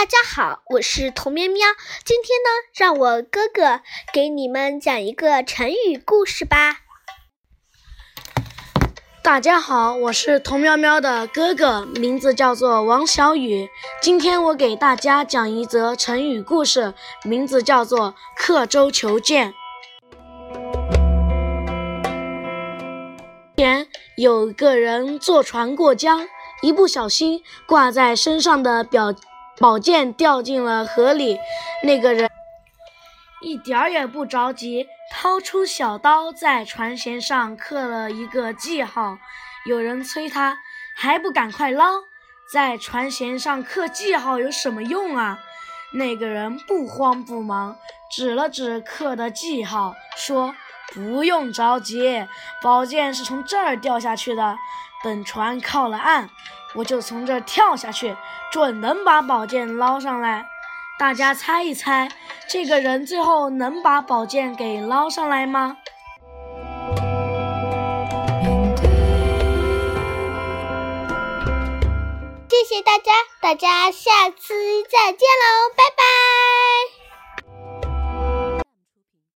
大家好，我是童喵喵。今天呢，让我哥哥给你们讲一个成语故事吧。大家好，我是童喵喵的哥哥，名字叫做王小雨。今天我给大家讲一则成语故事，名字叫做“刻舟求剑”。前有个人坐船过江，一不小心挂在身上的表宝剑掉进了河里。那个人一点儿也不着急，掏出小刀在船舷上刻了一个记号。有人催他，还不赶快捞！在船舷上刻记号有什么用啊？那个人不慌不忙，指了指刻的记号，说。不用着急，宝剑是从这儿掉下去的。等船靠了岸，我就从这跳下去，准能把宝剑捞上来。大家猜一猜，这个人最后能把宝剑给捞上来吗？谢谢大家，大家下次再见喽，拜拜。